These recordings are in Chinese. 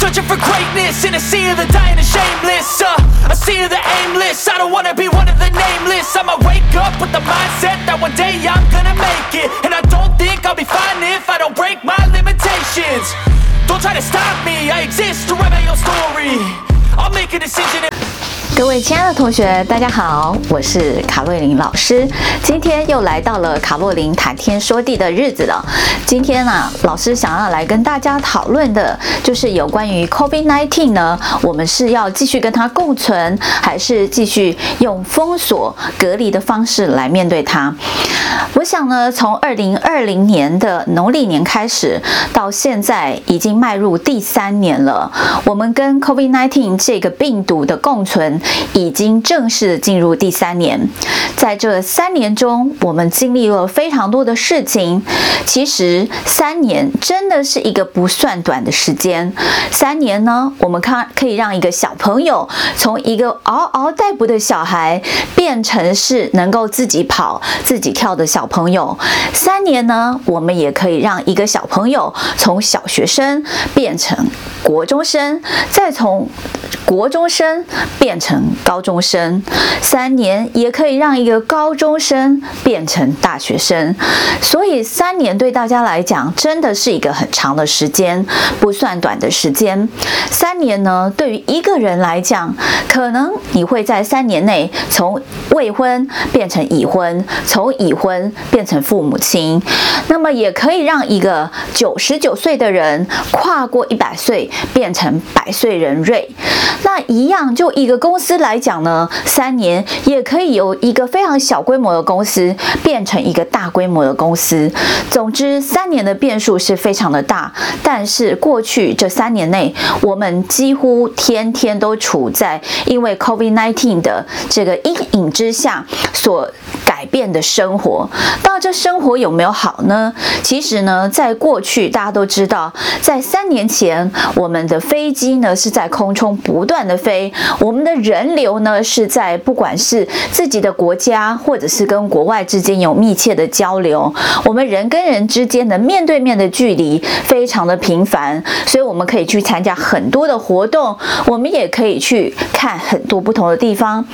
searching for greatness in a sea of the dying and shameless. Uh, a sea of the aimless. I don't wanna be 亲爱的同学，大家好，我是卡洛琳老师。今天又来到了卡洛琳谈天说地的日子了。今天呢、啊，老师想要来跟大家讨论的，就是有关于 COVID-19 呢，我们是要继续跟它共存，还是继续用封锁隔离的方式来面对它？我想呢，从二零二零年的农历年开始，到现在已经迈入第三年了。我们跟 COVID-19 这个病毒的共存。已经正式进入第三年，在这三年中，我们经历了非常多的事情。其实三年真的是一个不算短的时间。三年呢，我们看可以让一个小朋友从一个嗷嗷待哺的小孩变成是能够自己跑、自己跳的小朋友。三年呢，我们也可以让一个小朋友从小学生变成国中生，再从国中生变成高中生，三年也可以让一个高中生变成大学生，所以三年对大家来讲真的是一个很长的时间，不算短的时间。三年呢，对于一个人来讲，可能你会在三年内从未婚变成已婚，从已婚变成父母亲，那么也可以让一个九十九岁的人跨过一百岁，变成百岁人瑞。那一样，就一个公司来来讲呢，三年也可以由一个非常小规模的公司变成一个大规模的公司。总之，三年的变数是非常的大。但是过去这三年内，我们几乎天天都处在因为 COVID-19 的这个阴影之下所改变的生活。到这生活有没有好呢？其实呢，在过去大家都知道，在三年前，我们的飞机呢是在空中不断的飞，我们的人流呢是在不管是自己的国家，或者是跟国外之间有密切的交流，我们人跟人之间的面对面的距离非常的频繁，所以我们可以去参加很多的活动，我们也可以去看很多不同的地方。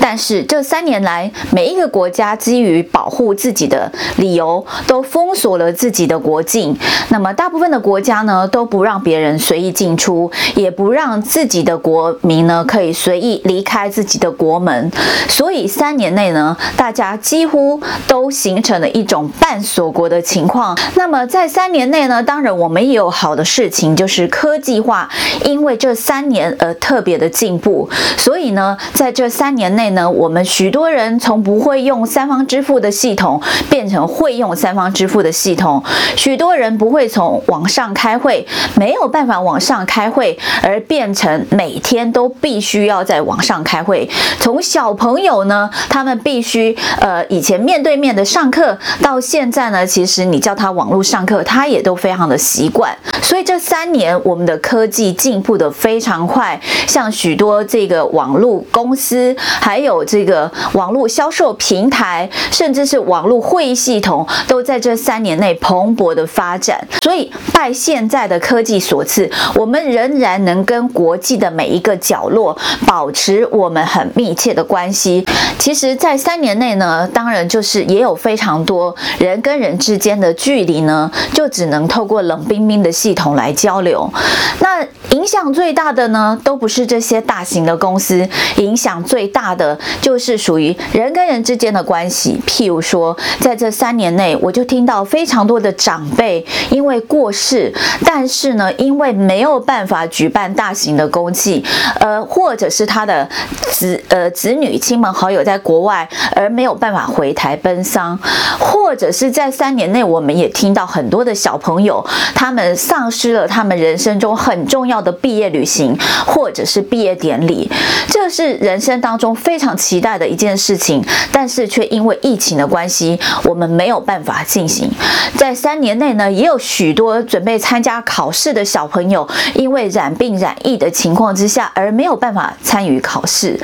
但是这三年来，每一个国家基于保护自己的理由，都封锁了自己的国境。那么，大部分的国家呢，都不让别人随意进出，也不让自己的国民呢可以随意离开自己的国门。所以，三年内呢，大家几乎都形成了一种半锁国的情况。那么，在三年内呢，当然我们也有好的事情，就是科技化，因为这三年而特别的进步。所以呢，在这三年内呢，我们许多人从不会用三方支付的系统变成会用三方支付的系统，许多人不会从网上开会，没有办法网上开会，而变成每天都必须要在网上开会。从小朋友呢，他们必须呃以前面对面的上课，到现在呢，其实你叫他网络上课，他也都非常的习惯。所以这三年我们的科技进步得非常快，像许多这个网络公司。还还有这个网络销售平台，甚至是网络会议系统，都在这三年内蓬勃的发展。所以，拜现在的科技所赐，我们仍然能跟国际的每一个角落保持我们很密切的关系。其实，在三年内呢，当然就是也有非常多人跟人之间的距离呢，就只能透过冷冰冰的系统来交流。那影响最大的呢，都不是这些大型的公司，影响最大。的就是属于人跟人之间的关系，譬如说，在这三年内，我就听到非常多的长辈因为过世，但是呢，因为没有办法举办大型的公祭，呃，或者是他的子呃子女亲朋好友在国外，而没有办法回台奔丧，或者是在三年内，我们也听到很多的小朋友，他们丧失了他们人生中很重要的毕业旅行或者是毕业典礼，这是人生当中非非常期待的一件事情，但是却因为疫情的关系，我们没有办法进行。在三年内呢，也有许多准备参加考试的小朋友，因为染病染疫的情况之下，而没有办法参与考试。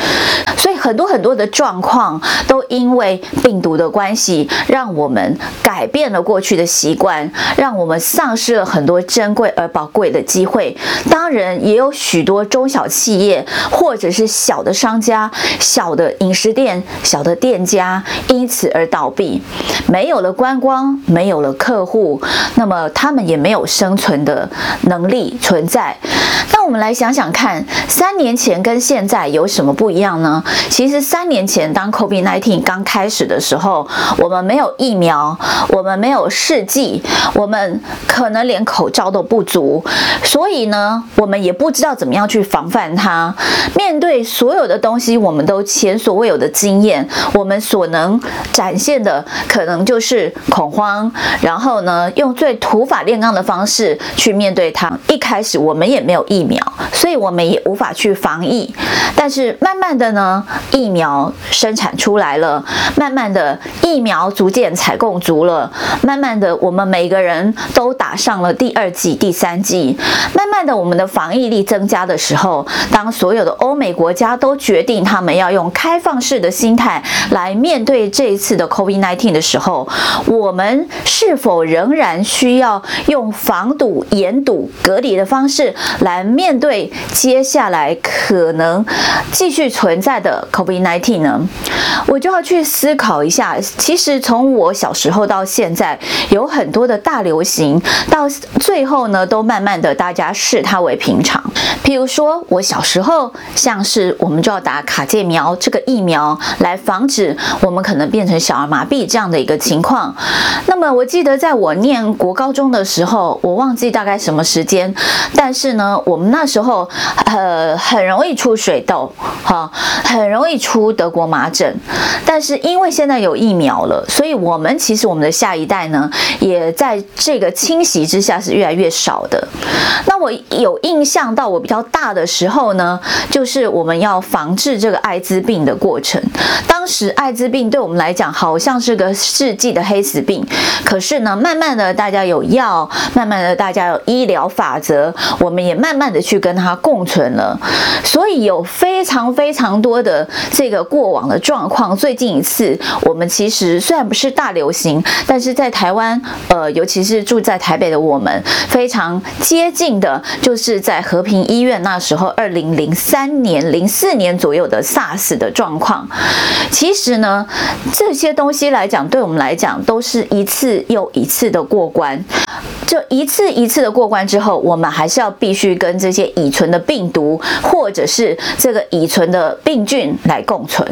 所以很多很多的状况都因为病毒的关系，让我们改变了过去的习惯，让我们丧失了很多珍贵而宝贵的机会。当然，也有许多中小企业或者是小的商家、小小的饮食店、小的店家因此而倒闭，没有了观光，没有了客户，那么他们也没有生存的能力存在。那我们来想想看，三年前跟现在有什么不一样呢？其实三年前当 COVID-19 刚开始的时候，我们没有疫苗，我们没有试剂，我们可能连口罩都不足，所以呢，我们也不知道怎么样去防范它。面对所有的东西，我们都前所未有的经验，我们所能展现的可能就是恐慌，然后呢，用最土法炼钢的方式去面对它。一开始我们也没有疫苗，所以我们也无法去防疫。但是慢慢的呢，疫苗生产出来了，慢慢的疫苗逐渐采购足了，慢慢的我们每个人都打上了第二剂、第三剂，慢慢的我们的防疫力增加的时候，当所有的欧美国家都决定他们要用开放式的心态来面对这一次的 COVID-19 的时候，我们是否仍然需要用防堵、严堵、隔离的方式来面对接下来可能继续存在的 COVID-19 呢？我就要去思考一下。其实从我小时候到现在，有很多的大流行，到最后呢，都慢慢的大家视它为平常。譬如说，我小时候，像是我们就要打卡介苗这个疫苗，来防止我们可能变成小儿麻痹这样的一个情况。那么我记得在我念国高中的时候，我忘记大概什么时间，但是呢，我们那时候呃很容易出水痘，哈，很容易出德国麻疹。但是因为现在有疫苗了，所以我们其实我们的下一代呢，也在这个侵袭之下是越来越少的。那我有印象到我比较大的时候呢，就是我们要防治这个艾滋病的过程。当时艾滋病对我们来讲好像是个世纪的黑死病，可是呢，慢慢的大家有药，慢慢的大家有医疗法则，我们也慢慢的去跟它共存了。所以有非常非常多的这个过往的状况。最近一次，我们其实虽然不是大流行，但是在台湾，呃，尤其是住在台北的我们，非常接近的，就是在和平医院那时候，二零零三年、零四年左右的 SARS 的状况。其实呢，这些东西来讲，对我们来讲，都是一次又一次的过关。就一次一次的过关之后，我们还是要必须跟这些已存的病毒，或者是这个已存的病菌来共存。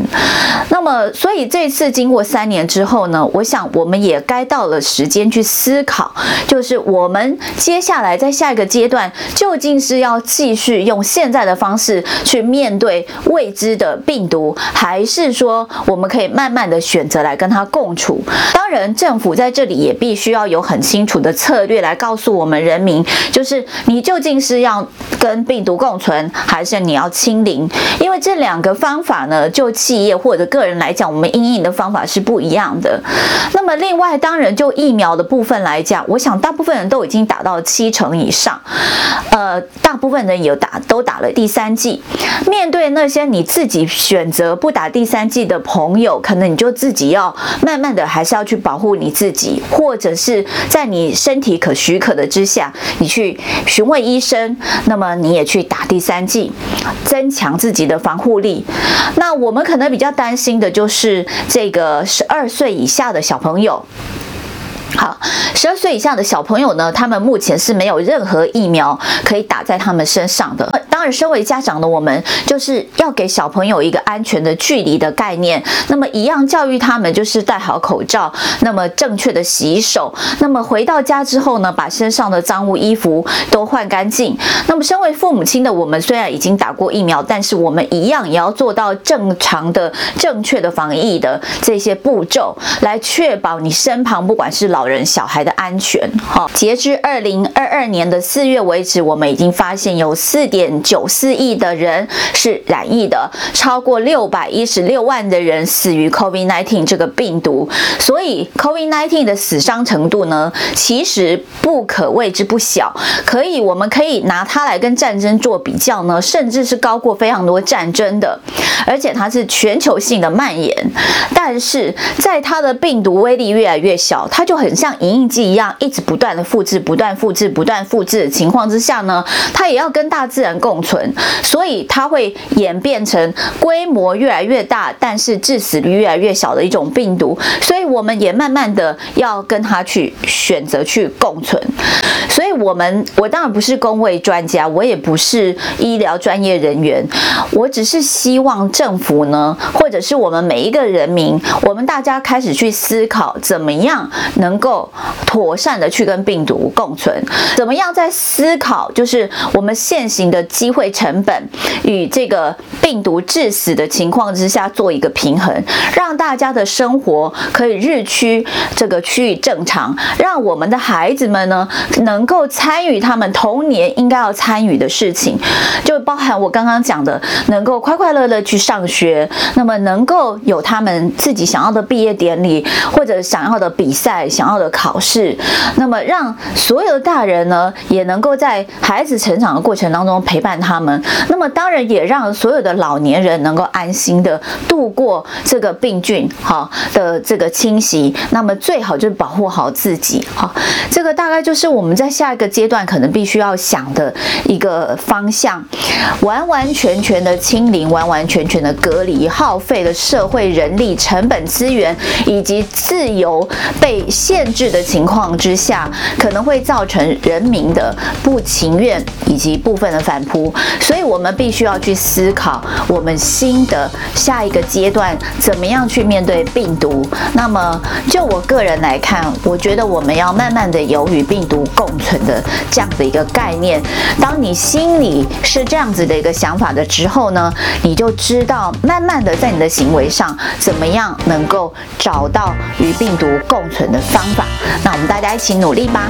那么，所以这次经过三年之后呢，我想我们也该到了时间去思考，就是我们接下来在下一个阶段，究竟是要继续用现在的方式去面对未知的病毒，还是说我们可以慢慢的选择来跟它共处？当然，政府在这里也必须要有很清楚的策略。来告诉我们人民，就是你究竟是要跟病毒共存，还是你要清零？因为这两个方法呢，就企业或者个人来讲，我们应应的方法是不一样的。那么另外，当然就疫苗的部分来讲，我想大部分人都已经打到七成以上，呃，大部分人有打都打了第三剂。面对那些你自己选择不打第三剂的朋友，可能你就自己要慢慢的，还是要去保护你自己，或者是在你身体可许可的之下，你去询问医生，那么你也去打第三剂，增强自己的防护力。那我们可能比较担心的就是这个十二岁以下的小朋友。好，十二岁以下的小朋友呢，他们目前是没有任何疫苗可以打在他们身上的。当然，身为家长的我们，就是要给小朋友一个安全的距离的概念。那么，一样教育他们，就是戴好口罩，那么正确的洗手。那么回到家之后呢，把身上的脏污衣服都换干净。那么，身为父母亲的我们，虽然已经打过疫苗，但是我们一样也要做到正常的、正确的防疫的这些步骤，来确保你身旁不管是老老人、小孩的安全。哈，截至二零二二年的四月为止，我们已经发现有四点九四亿的人是染疫的，超过六百一十六万的人死于 COVID-19 这个病毒。所以 COVID-19 的死伤程度呢，其实不可谓之不小，可以，我们可以拿它来跟战争做比较呢，甚至是高过非常多战争的，而且它是全球性的蔓延。但是在它的病毒威力越来越小，它就很像影印机一样，一直不断的复制、不断复制、不断复制的情况之下呢，它也要跟大自然共存，所以它会演变成规模越来越大，但是致死率越来越小的一种病毒。所以我们也慢慢的要跟它去选择去共存。所以我们，我当然不是公卫专家，我也不是医疗专业人员，我只是希望政府呢，或者是我们每一个人民，我们大家开始去思考，怎么样能够妥善的去跟病毒共存，怎么样在思考，就是我们现行的机会成本与这个病毒致死的情况之下做一个平衡，让大家的生活可以日趋这个趋于正常，让我们的孩子们呢能够参与他们童年应该要参与的事情，就包含我刚刚讲的，能够快快乐乐去上学，那么能够有他们自己想要的毕业典礼，或者想要的比赛、想要的考试，那么让所有的大人呢，也能够在孩子成长的过程当中陪伴他们，那么当然也让所有的老年人能够安心的度过这个病菌哈的这个侵袭，那么最好就是保护好自己。哈，这个大概就是我们在下一个阶段可能必须要想的一个方向，完完全全的清零，完完全全的隔离，耗费了社会人力、成本、资源以及自由被限制的情况之下，可能会造成人民的不情愿以及部分的反扑。所以，我们必须要去思考我们新的下一个阶段怎么样去面对病毒。那么，就我个人来看，我觉得我们要慢慢的有与病毒共存的这样的一个概念。当你心里是这样子的一个想法的之后呢，你就知道慢慢的在你的行为上怎么样能够找到与病毒共存的方法。那我们大家一起努力吧。